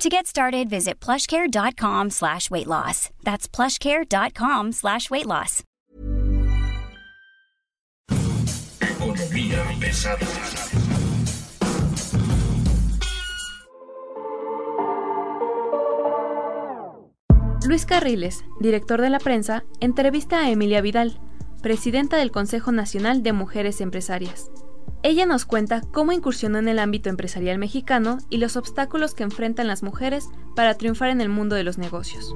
To get started, visit plushcare.com slash weight loss. That's plushcare.com slash weight loss. Economía pesada. Luis Carriles, director de la prensa, entrevista a Emilia Vidal, presidenta del Consejo Nacional de Mujeres Empresarias. Ella nos cuenta cómo incursionó en el ámbito empresarial mexicano y los obstáculos que enfrentan las mujeres para triunfar en el mundo de los negocios.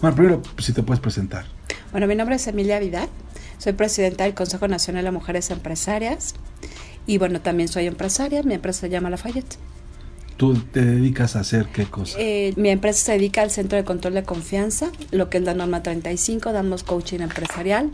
Mar, primero, si te puedes presentar. Bueno, mi nombre es Emilia Vidal, soy presidenta del Consejo Nacional de Mujeres Empresarias y bueno, también soy empresaria, mi empresa se llama Lafayette. ¿Tú te dedicas a hacer qué cosa? Eh, mi empresa se dedica al Centro de Control de Confianza, lo que es la norma 35, damos coaching empresarial.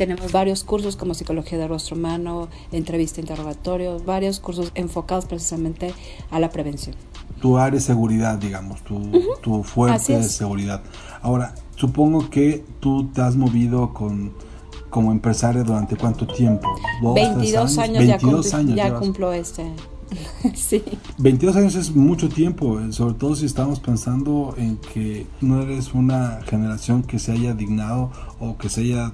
Tenemos varios cursos como psicología de rostro humano, entrevista, interrogatorio, varios cursos enfocados precisamente a la prevención. Tu área de seguridad, digamos, tu, tu fuerte de seguridad. Ahora, supongo que tú te has movido con como empresaria durante cuánto tiempo? ¿Dos, 22 años, 22 ya, años ya cumplo este. sí. 22 años es mucho tiempo, eh, sobre todo si estamos pensando en que no eres una generación que se haya dignado o que se haya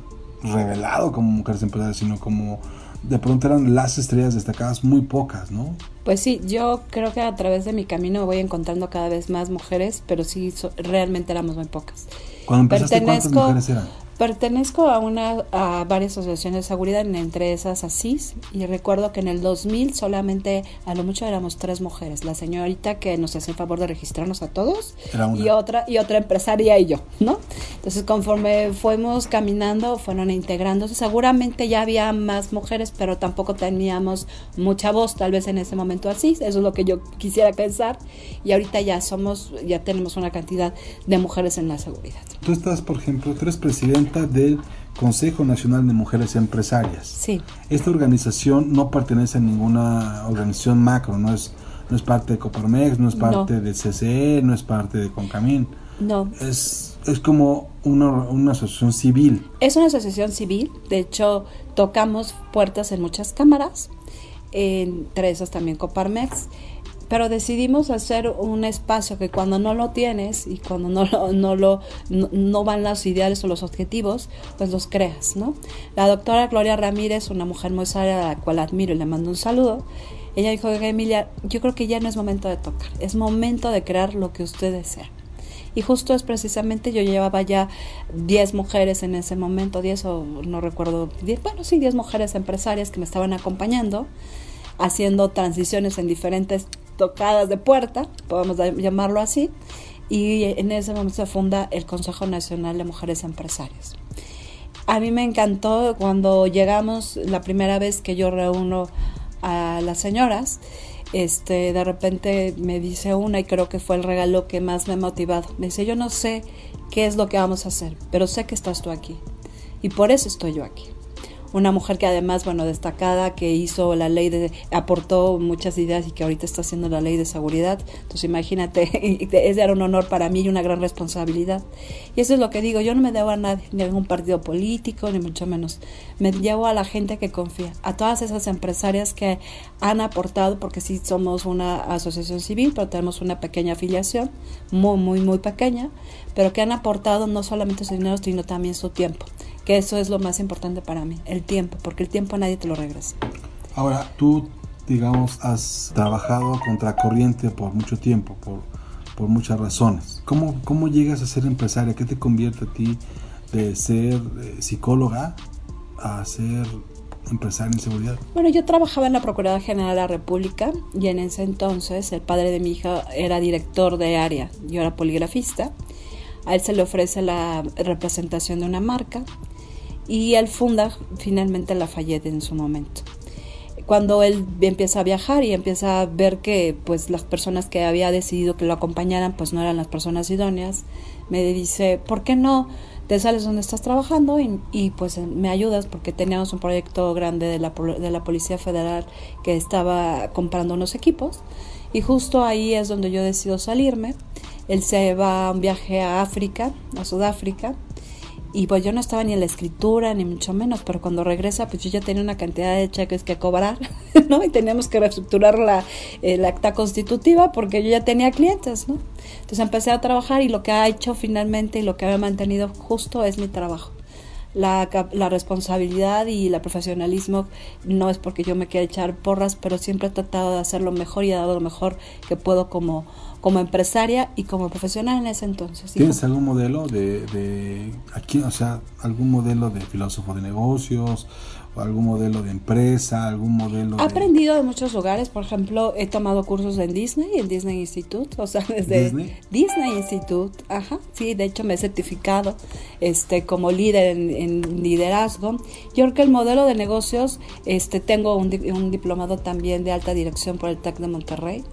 revelado como mujeres empresarias, sino como de pronto eran las estrellas destacadas muy pocas, ¿no? Pues sí, yo creo que a través de mi camino voy encontrando cada vez más mujeres, pero sí, realmente éramos muy pocas. Cuando empezaste, ¿cuántas mujeres eran? Pertenezco a una a varias asociaciones de seguridad, entre esas ASIS, y recuerdo que en el 2000 solamente a lo mucho éramos tres mujeres, la señorita que nos hace el favor de registrarnos a todos y otra y otra empresaria y yo, ¿no? Entonces, conforme fuimos caminando, fueron integrándose. Seguramente ya había más mujeres, pero tampoco teníamos mucha voz, tal vez en ese momento así, eso es lo que yo quisiera pensar, y ahorita ya somos ya tenemos una cantidad de mujeres en la seguridad. Tú estás, por ejemplo, tú eres del Consejo Nacional de Mujeres Empresarias. Sí. Esta organización no pertenece a ninguna organización macro, no es, no es parte de Coparmex, no es parte de CCE, no es parte de Concamín. No. Es, es como una, una asociación civil. Es una asociación civil, de hecho tocamos puertas en muchas cámaras, entre esas también Coparmex pero decidimos hacer un espacio que cuando no lo tienes y cuando no lo, no lo no, van los ideales o los objetivos, pues los creas, ¿no? La doctora Gloria Ramírez, una mujer muy sabia a la cual admiro y le mando un saludo, ella dijo, Emilia, yo creo que ya no es momento de tocar, es momento de crear lo que usted desea. Y justo es precisamente, yo llevaba ya 10 mujeres en ese momento, 10 o no recuerdo, 10, bueno, sí, 10 mujeres empresarias que me estaban acompañando, haciendo transiciones en diferentes tocadas de puerta, podemos llamarlo así, y en ese momento se funda el Consejo Nacional de Mujeres Empresarias. A mí me encantó cuando llegamos la primera vez que yo reúno a las señoras, este, de repente me dice una y creo que fue el regalo que más me ha motivado. Me dice, yo no sé qué es lo que vamos a hacer, pero sé que estás tú aquí y por eso estoy yo aquí una mujer que además, bueno, destacada, que hizo la ley de, aportó muchas ideas y que ahorita está haciendo la ley de seguridad. Entonces imagínate, ese era un honor para mí y una gran responsabilidad. Y eso es lo que digo, yo no me debo a nadie, ni a ningún partido político, ni mucho menos. Me llevo a la gente que confía, a todas esas empresarias que han aportado, porque sí somos una asociación civil, pero tenemos una pequeña afiliación, muy, muy, muy pequeña, pero que han aportado no solamente su dinero, sino también su tiempo que eso es lo más importante para mí, el tiempo, porque el tiempo nadie te lo regresa. Ahora, tú, digamos, has trabajado contra corriente por mucho tiempo, por, por muchas razones. ¿Cómo, ¿Cómo llegas a ser empresaria? ¿Qué te convierte a ti de ser eh, psicóloga a ser empresaria en seguridad? Bueno, yo trabajaba en la Procuraduría General de la República y en ese entonces el padre de mi hija era director de área, yo era poligrafista. A él se le ofrece la representación de una marca y él funda finalmente Lafayette en su momento. cuando él empieza a viajar y empieza a ver que pues las personas que había decidido que lo acompañaran pues no eran las personas idóneas, me dice, ¿por qué no te sales donde estás trabajando y, pues me ayudas? Porque teníamos un proyecto grande de la, de la Policía Federal que estaba comprando unos equipos y justo ahí es donde yo decido salirme. Él se va a un viaje a África, a Sudáfrica, y pues yo no estaba ni en la escritura, ni mucho menos, pero cuando regresa, pues yo ya tenía una cantidad de cheques que cobrar, ¿no? Y teníamos que reestructurar la, el acta constitutiva porque yo ya tenía clientes, ¿no? Entonces empecé a trabajar y lo que ha hecho finalmente y lo que ha mantenido justo es mi trabajo. La, la, responsabilidad y el profesionalismo no es porque yo me quiera echar porras, pero siempre he tratado de hacer lo mejor y he dado lo mejor que puedo como, como empresaria y como profesional en ese entonces. ¿Tienes algún modelo de, de aquí, o sea, algún modelo de filósofo de negocios algún modelo de empresa, algún modelo? He aprendido de muchos lugares, por ejemplo, he tomado cursos en Disney, en Disney Institute, o sea, desde Disney, Disney Institute, ajá, sí, de hecho me he certificado este como líder en, en liderazgo. Yo creo que el modelo de negocios, este, tengo un, un diplomado también de alta dirección por el TEC de Monterrey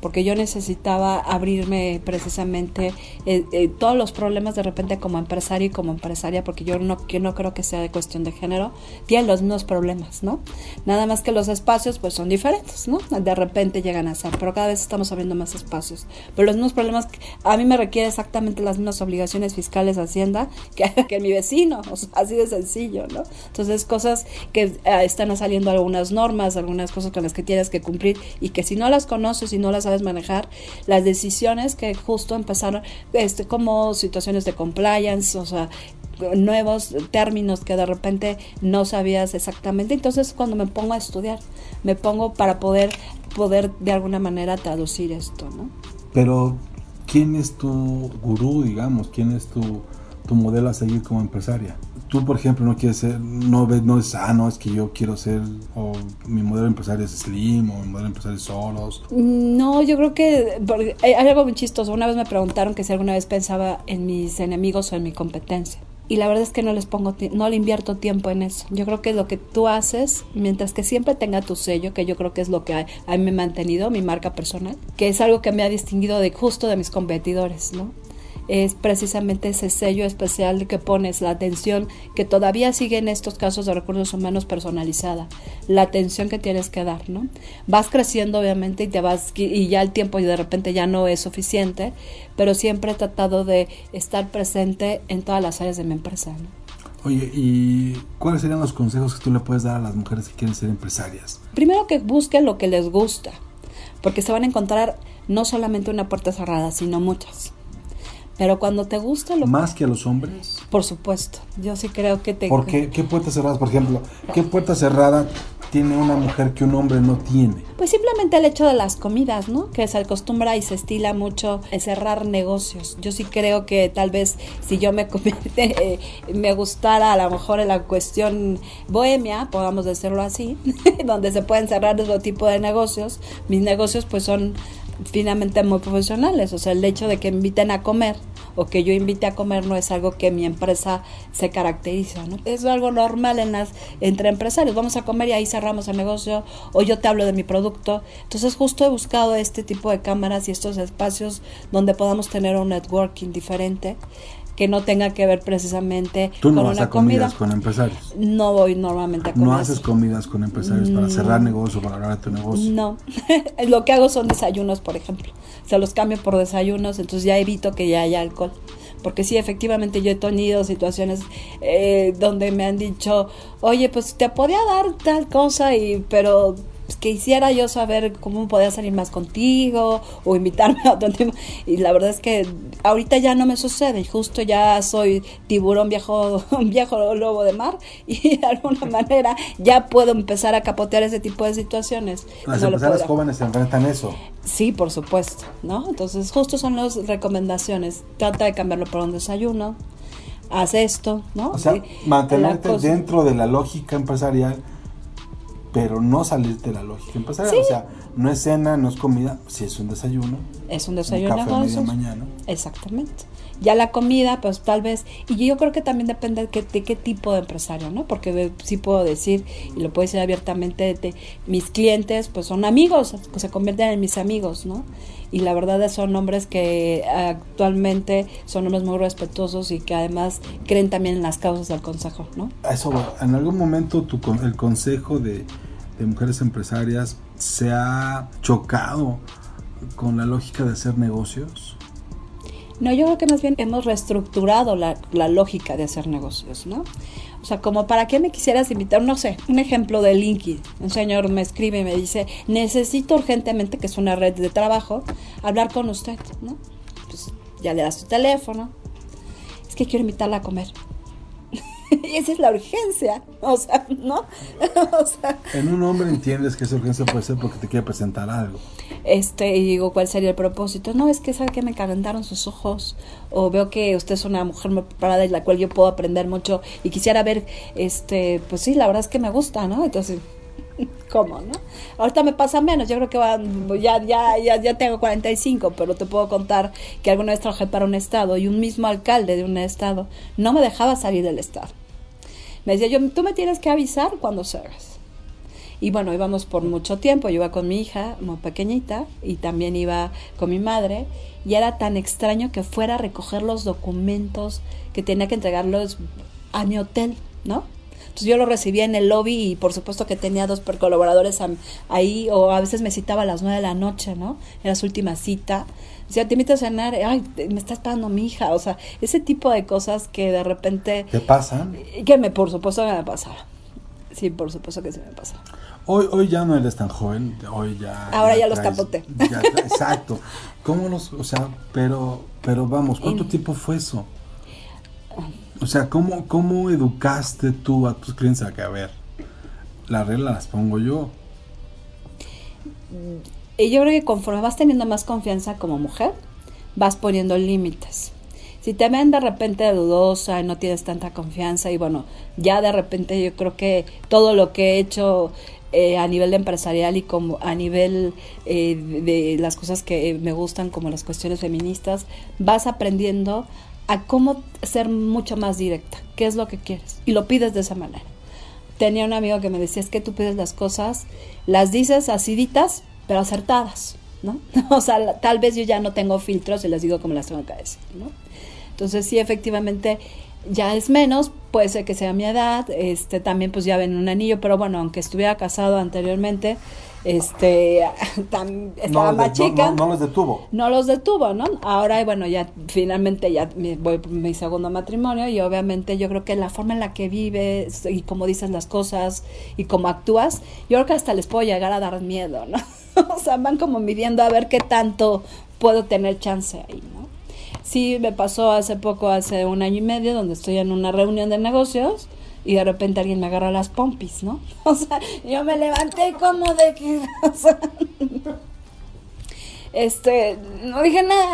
porque yo necesitaba abrirme precisamente eh, eh, todos los problemas de repente como empresario y como empresaria, porque yo no, yo no creo que sea de cuestión de género, tienen los mismos problemas, ¿no? Nada más que los espacios pues son diferentes, ¿no? De repente llegan a ser, pero cada vez estamos abriendo más espacios. Pero los mismos problemas, a mí me requiere exactamente las mismas obligaciones fiscales Hacienda que, que mi vecino, o sea, así de sencillo, ¿no? Entonces cosas que eh, están saliendo algunas normas, algunas cosas con las que tienes que cumplir y que si no las conoces y no las sabes manejar las decisiones que justo empezaron este como situaciones de compliance, o sea, nuevos términos que de repente no sabías exactamente. Entonces, cuando me pongo a estudiar, me pongo para poder poder de alguna manera traducir esto, ¿no? Pero ¿quién es tu gurú, digamos? ¿Quién es tu tu modelo a seguir como empresaria. Tú, por ejemplo, no quieres ser, no ves, no es, ah, es que yo quiero ser, o mi modelo empresario es Slim, o mi modelo empresario es Solos. No, yo creo que hay algo muy chistoso. Una vez me preguntaron que si alguna vez pensaba en mis enemigos o en mi competencia. Y la verdad es que no les pongo, no le invierto tiempo en eso. Yo creo que lo que tú haces, mientras que siempre tenga tu sello, que yo creo que es lo que a, a mí me ha mantenido, mi marca personal, que es algo que me ha distinguido de justo de mis competidores, ¿no? Es precisamente ese sello especial que pones, la atención que todavía sigue en estos casos de recursos humanos personalizada, la atención que tienes que dar, ¿no? Vas creciendo obviamente y te vas y ya el tiempo y de repente ya no es suficiente, pero siempre he tratado de estar presente en todas las áreas de mi empresa, ¿no? Oye, ¿y cuáles serían los consejos que tú le puedes dar a las mujeres que quieren ser empresarias? Primero que busquen lo que les gusta, porque se van a encontrar no solamente una puerta cerrada, sino muchas. Pero cuando te gusta lo ¿Más que a los hombres? Por supuesto. Yo sí creo que te... ¿Por qué? ¿Qué puertas cerradas, por ejemplo? ¿Qué puerta cerrada tiene una mujer que un hombre no tiene? Pues simplemente el hecho de las comidas, ¿no? Que se acostumbra y se estila mucho en cerrar negocios. Yo sí creo que tal vez si yo me eh, me gustara a lo mejor en la cuestión bohemia, podamos decirlo así, donde se pueden cerrar otro tipo de negocios, mis negocios pues son finalmente muy profesionales. O sea, el hecho de que inviten a comer o que yo invite a comer no es algo que mi empresa se caracteriza, ¿no? Es algo normal en las, entre empresarios. Vamos a comer y ahí cerramos el negocio o yo te hablo de mi producto. Entonces justo he buscado este tipo de cámaras y estos espacios donde podamos tener un networking diferente que no tenga que ver precisamente ¿Tú no con vas una a comidas comida. con empresarios? No voy normalmente a comer. ¿No haces comidas con empresarios para cerrar negocio, para hablar de tu negocio? No, lo que hago son desayunos, por ejemplo. Se los cambio por desayunos, entonces ya evito que ya haya alcohol. Porque sí, efectivamente yo he tenido situaciones eh, donde me han dicho, oye, pues te podía dar tal cosa, y pero pues, quisiera yo saber cómo podía salir más contigo o invitarme a otro tema. Y la verdad es que ahorita ya no me sucede. Justo ya soy tiburón viejo, viejo lobo de mar y de alguna manera ya puedo empezar a capotear ese tipo de situaciones. Las No empresarias jóvenes se enfrentan eso. Sí, por supuesto, ¿no? Entonces, justo son las recomendaciones. Trata de cambiarlo por un desayuno. Haz esto, ¿no? O sea, Sí, mantenerte dentro de la lógica empresarial, pero no salirte de la lógica empresarial. Sí. O sea, no es cena, no es comida, si es un desayuno. Es un Un desayuno café a media mañana. Exactamente. Ya la comida, pues tal vez, y yo creo que también depende de qué, de qué tipo de empresario, ¿no? Porque sí puedo decir, y lo puedo decir abiertamente, de- mis clientes pues son amigos, se convierten en mis amigos, ¿no? Y la verdad son hombres que actualmente son hombres muy respetuosos y que además creen también en las causas del consejo, ¿no? Eso, en algún momento tu, el consejo de, de mujeres empresarias se ha chocado con la lógica de hacer negocios. No, yo creo que más bien hemos reestructurado la, la lógica de hacer negocios, ¿no? O sea, como para qué me quisieras invitar, no sé, un ejemplo de LinkedIn. Un señor me escribe y me dice, necesito urgentemente, que es una red de trabajo, hablar con usted, ¿no? Pues ya le das tu teléfono. Es que quiero invitarla a comer. Y esa es la urgencia, o sea, ¿no? o sea, En un hombre entiendes que esa urgencia puede ser porque te quiere presentar algo. este, y digo, ¿cuál sería el propósito? No, es que sabe que me calentaron sus ojos, o veo que usted es una mujer muy preparada y la cual yo puedo aprender mucho, y quisiera ver, este, pues sí, la verdad es que me gusta, ¿no? Entonces, ¿cómo, no? Ahorita me pasa menos, yo creo que va, ya, ya, ya, ya tengo 45, pero te puedo contar que alguna vez trabajé para un estado, y un mismo alcalde de un estado no me dejaba salir del estado. Me decía, yo, tú me tienes que avisar cuando salgas. Y bueno, íbamos por mucho tiempo. Yo iba con mi hija, muy pequeñita, y también iba con mi madre. Y era tan extraño que fuera a recoger los documentos que tenía que entregarlos a mi hotel, ¿no? Entonces yo lo recibía en el lobby y por supuesto que tenía dos colaboradores ahí, o a veces me citaba a las nueve de la noche, ¿no? Era su última cita. Decía, te invito a cenar, ay, me está esperando mi hija. O sea, ese tipo de cosas que de repente, ¿Te pasan? que me, por supuesto que me pasaba. Sí, por supuesto que sí me pasaba. Hoy, hoy ya no eres tan joven, hoy ya... Ahora ya los tra- exacto. ¿Cómo los, o sea, pero, pero vamos, ¿cuánto En- tiempo fue eso? O sea, ¿cómo, ¿cómo educaste tú a tus clientes a que, a ver, las reglas las pongo yo? Y yo creo que conforme vas teniendo más confianza como mujer, vas poniendo límites. Si te ven de repente dudosa y no tienes tanta confianza y bueno, ya de repente yo creo que todo lo que he hecho eh, a nivel empresarial y como a nivel eh, de las cosas que me gustan como las cuestiones feministas, vas aprendiendo a cómo ser mucho más directa, qué es lo que quieres y lo pides de esa manera tenía un amigo que me decía, es que tú pides las cosas, las dices aciditas, pero acertadas, ¿no? O sea, tal vez yo ya no tengo filtros y las digo como las tengo que decir, ¿no? Entonces sí, efectivamente, ya es menos, puede ser que sea mi edad, este, también pues ya ven un anillo, pero bueno, aunque estuviera casado anteriormente, este, tam- estaba no, más chica no, no los detuvo. no los detuvo, ¿no? Ahora, bueno, ya finalmente ya me voy por mi segundo matrimonio y obviamente yo creo que la forma en la que vives y cómo dices las cosas y cómo actúas, yo creo que hasta les puedo llegar a dar miedo, ¿no? o sea, van como midiendo a ver qué tanto puedo tener chance ahí, ¿no? Sí, me pasó hace poco, hace un año y medio, donde estoy en una reunión de negocios y de repente alguien me agarra las pompis, ¿no? O sea, yo me levanté como de que... o sea, este, no dije nada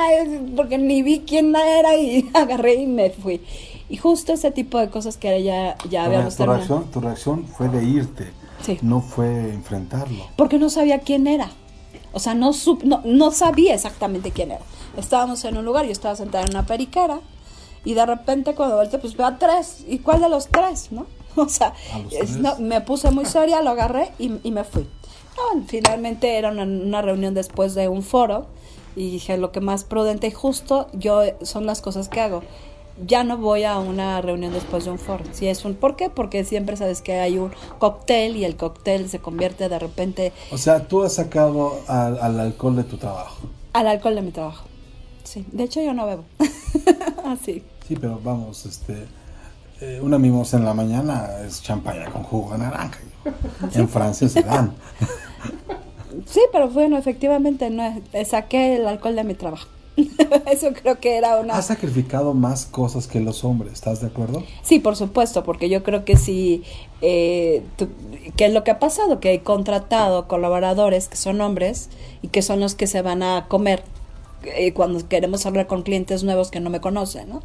porque ni vi quién era y agarré y me fui. Y justo ese tipo de cosas que ya, ya habíamos tu reacción, tu reacción fue de irte, Sí. no fue enfrentarlo. Porque no sabía quién era. O sea, no, sup- no, no sabía exactamente quién era. Estábamos en un lugar, yo estaba sentada en una periquera y de repente cuando volteé, pues veo a tres. ¿Y cuál de los tres, no? O sea, es- no, me puse muy seria, lo agarré y, y me fui. Ah, finalmente era una, una reunión después de un foro y dije lo que más prudente y justo yo son las cosas que hago. Ya no voy a una reunión después de un foro. Si es un ¿por qué? Porque siempre sabes que hay un cóctel y el cóctel se convierte de repente O sea, tú has sacado al, al alcohol de tu trabajo. al alcohol de mi trabajo. Sí, de hecho yo no bebo. Así. Sí, pero vamos, este, eh, una mimosa en la mañana es champaña con jugo de naranja. En Francia se dan. Sí, pero bueno, efectivamente no eh, saqué el alcohol de mi trabajo. Eso creo que era una Has sacrificado más cosas que los hombres, ¿estás de acuerdo? Sí, por supuesto, porque yo creo que sí, eh, tú- ¿qué es lo que ha pasado? Que he contratado colaboradores que son hombres y que son los que se van a comer eh, cuando queremos hablar con clientes nuevos que no me conocen, ¿no?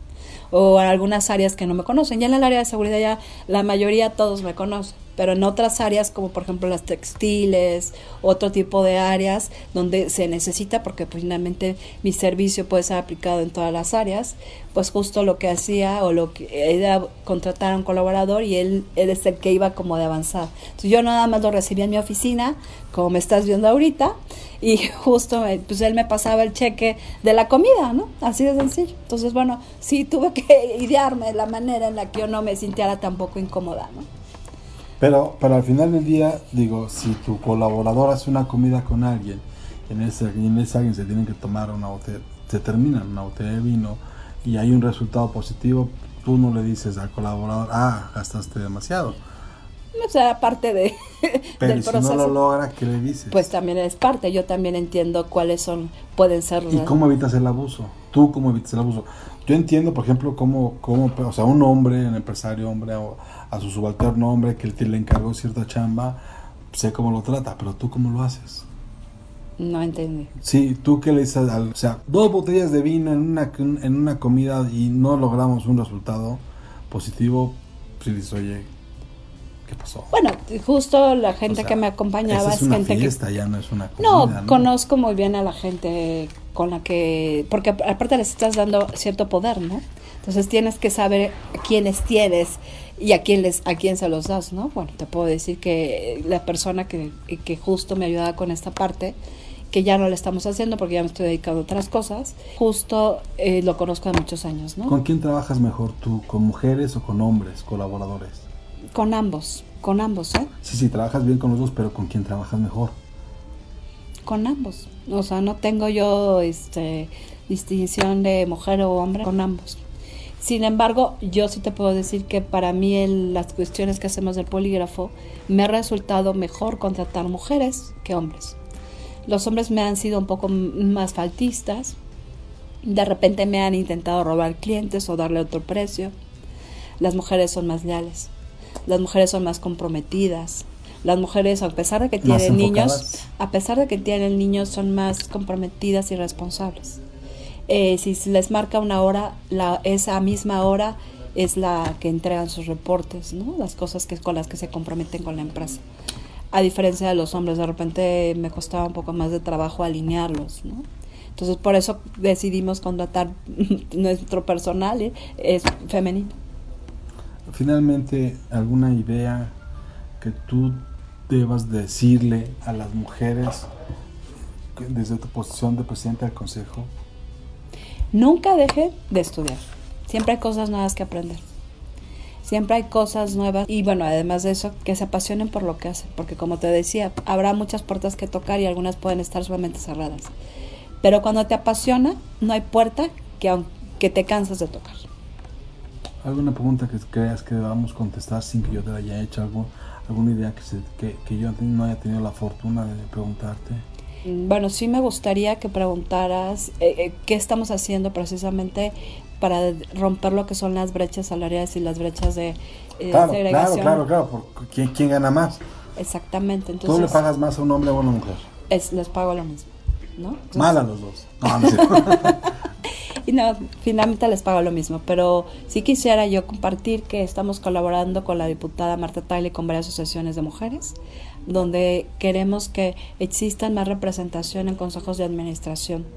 O en algunas áreas que no me conocen. Ya en el área de seguridad ya la mayoría todos me conocen, pero en otras áreas como por ejemplo las textiles, otro tipo de áreas donde se necesita porque pues, finalmente mi servicio puede ser aplicado en todas las áreas, pues justo lo que hacía o lo que era contratar a un colaborador y él, él es el que iba como de avanzar. Entonces yo nada más lo recibía en mi oficina, como me estás viendo ahorita, y justo pues él me pasaba el cheque de la comida, ¿no? Así de sencillo. Entonces, bueno, sí tuve que idearme de la manera en la que yo no me sintiera tampoco incómoda, ¿no? Pero, pero al final del día, digo, si tu colaborador hace una comida con alguien, en ese, en ese alguien se tienen que tomar una botella, se termina una botella de vino y hay un resultado positivo, tú no le dices al colaborador, ah, gastaste demasiado. O sea, parte de, Pero del si proceso. no lo logra, ¿qué le dices? Pues también es parte, yo también entiendo cuáles son, pueden ser... ¿Y cómo evitas el abuso? ¿Tú cómo evitas el abuso? Yo entiendo, por ejemplo, cómo, cómo o sea, un hombre, un empresario hombre, a, a su subalterno hombre que le encargó cierta chamba, sé cómo lo trata, pero tú cómo lo haces. No entendí. Sí, tú qué le dices, al, o sea, dos botellas de vino en una, en una comida y no logramos un resultado positivo, si dices, oye, ¿qué pasó? Bueno, justo la gente O sea, que me acompañaba es, es una gente fiesta, ya no es una que... No, conozco muy bien a la gente con la que... Porque aparte les estás dando cierto poder, ¿no? Entonces tienes que saber a quiénes tienes y a quién, les, a quién se los das, ¿no? Bueno, te puedo decir que la persona que, que justo me ayudaba con esta parte, que ya no la estamos haciendo porque ya me estoy dedicando a otras cosas, justo eh, lo conozco de muchos años, ¿no? ¿Con quién trabajas mejor tú? ¿Con mujeres o con hombres, colaboradores? Con ambos, con ambos, ¿eh? Sí, sí, trabajas bien con los dos, pero ¿con quién trabajas mejor? Con ambos. O sea, no tengo yo este, distinción de mujer o hombre, con ambos. Sin embargo, yo sí te puedo decir que para mí en las cuestiones que hacemos del polígrafo me ha resultado mejor contratar mujeres que hombres. Los hombres me han sido un poco más faltistas, de repente me han intentado robar clientes o darle otro precio. Las mujeres son más leales, las mujeres son más comprometidas, las mujeres a pesar de que tienen niños, a pesar de que tienen niños son más comprometidas y responsables. Eh, si les marca una hora, la, esa misma hora es la que entregan sus reportes, ¿no? Las cosas que con las que se comprometen con la empresa. A diferencia de los hombres, de repente me costaba un poco más de trabajo alinearlos, ¿no? Entonces por eso decidimos contratar nuestro personal, ¿eh? es femenino. Finalmente, ¿alguna idea que tú debas decirle a las mujeres desde tu posición de presidente del consejo? Nunca deje de estudiar. Siempre hay cosas nuevas que aprender. Siempre hay cosas nuevas y bueno, además de eso, que se apasionen por lo que hacen, porque como te decía, habrá muchas puertas que tocar y algunas pueden estar sumamente cerradas. Pero cuando te apasiona, no hay puerta que aunque te cansas de tocar. ¿Alguna pregunta que creas que debamos contestar sin que yo te haya hecho? ¿Algo, ¿Alguna idea que, se- que, que yo no haya tenido la fortuna de preguntarte? Bueno, sí me gustaría que preguntaras eh, eh, qué estamos haciendo precisamente para romper lo que son las brechas salariales y las brechas de eh, Claro, claro, segregación. claro, claro. ¿quién, quién gana más? Exactamente. ¿Tú le Entonces, pagas más a un hombre o a una mujer? es, les pago lo mismo, ¿no? Entonces- Mal a los dos. No, no. Y no, finalmente les pago lo mismo, pero sí quisiera yo compartir que estamos colaborando con la diputada Marta Tagle con varias asociaciones de mujeres, donde queremos que existan más representación en consejos de administración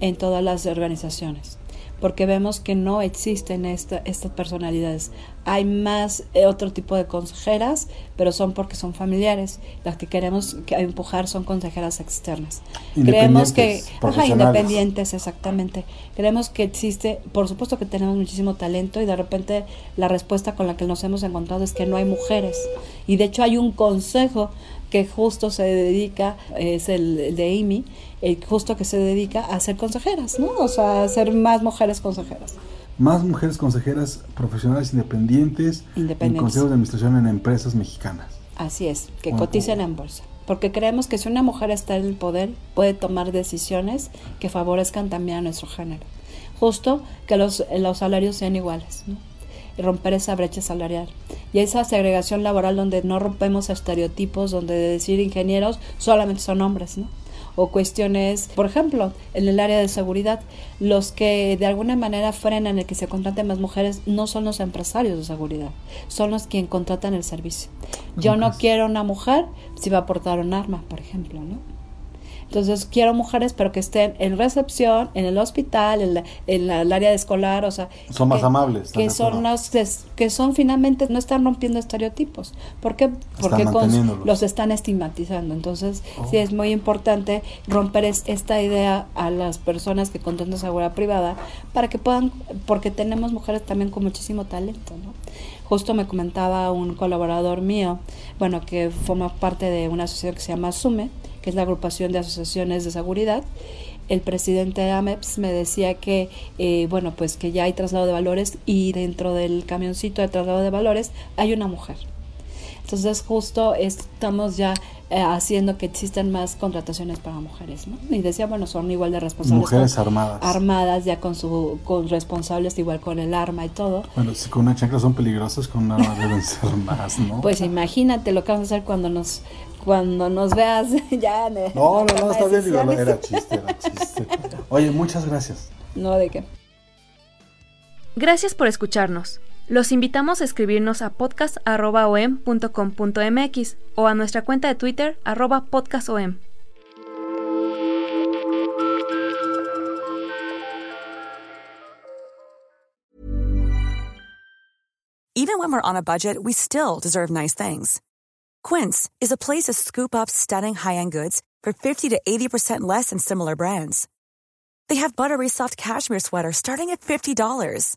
en todas las organizaciones, porque vemos que no existen esta, estas personalidades. Hay más eh, otro tipo de consejeras, pero son porque son familiares. Las que queremos que empujar son consejeras externas. Creemos que Independientes, ajá, independientes, exactamente. Creemos que existe, por supuesto que tenemos muchísimo talento y de repente la respuesta con la que nos hemos encontrado es que no hay mujeres. Y de hecho hay un consejo que justo se dedica, es el, el de Amy, el justo que se dedica a ser consejeras, ¿no? O sea, a ser más mujeres consejeras. Más mujeres consejeras profesionales independientes, en consejos de administración en empresas mexicanas. Así es, que Bueno, coticen en bolsa. Porque creemos que si una mujer está en el poder, puede tomar decisiones que favorezcan también a nuestro género. Justo que los, los salarios sean iguales, ¿no? Y romper esa brecha salarial. Y esa segregación laboral donde no rompemos estereotipos, donde de decir ingenieros solamente son hombres, ¿no? O cuestiones, por ejemplo, en el área de seguridad, los que de alguna manera frenan el que se contraten más mujeres no son los empresarios de seguridad, son los quienes contratan el servicio. Yo no quiero una mujer si va a portar un arma, por ejemplo, ¿no? Entonces quiero mujeres, pero que estén en recepción, en el hospital, en, en el área de escolar, o sea... Son más amables. Que son, los, que son finalmente, no están rompiendo estereotipos. ¿Por qué? Porque los están estigmatizando. Entonces sí es muy importante romper esta idea a las personas que contratan seguridad privada para que puedan, porque tenemos mujeres también con muchísimo talento, ¿no? Justo me comentaba un colaborador mío, bueno, que forma parte de una asociación que se llama SUME, que es la agrupación de asociaciones de seguridad, el presidente de AMEPS me decía que, eh, bueno, pues que ya hay traslado de valores y dentro del camioncito de traslado de valores hay una mujer. Entonces justo estamos ya eh, haciendo que existan más contrataciones para mujeres, ¿no? Y decía, bueno, son igual de responsables. Mujeres armadas. Armadas, ya con su con responsables igual con el arma y todo. Bueno, si con una chancla son peligrosas, con una arma deben ser más, ¿no? Pues imagínate lo que vamos a hacer cuando nos cuando nos veas ya. no, no, no, está bien, digo, era chiste, era chiste. Oye, muchas gracias. No, de qué. Gracias por escucharnos. Los invitamos a escribirnos a podcast.om.com.mx o a nuestra cuenta de Twitter arroba podcastom. Even when we're on a budget, we still deserve nice things. Quince is a place to scoop up stunning high-end goods for 50 to 80% less than similar brands. They have buttery soft cashmere sweaters starting at $50,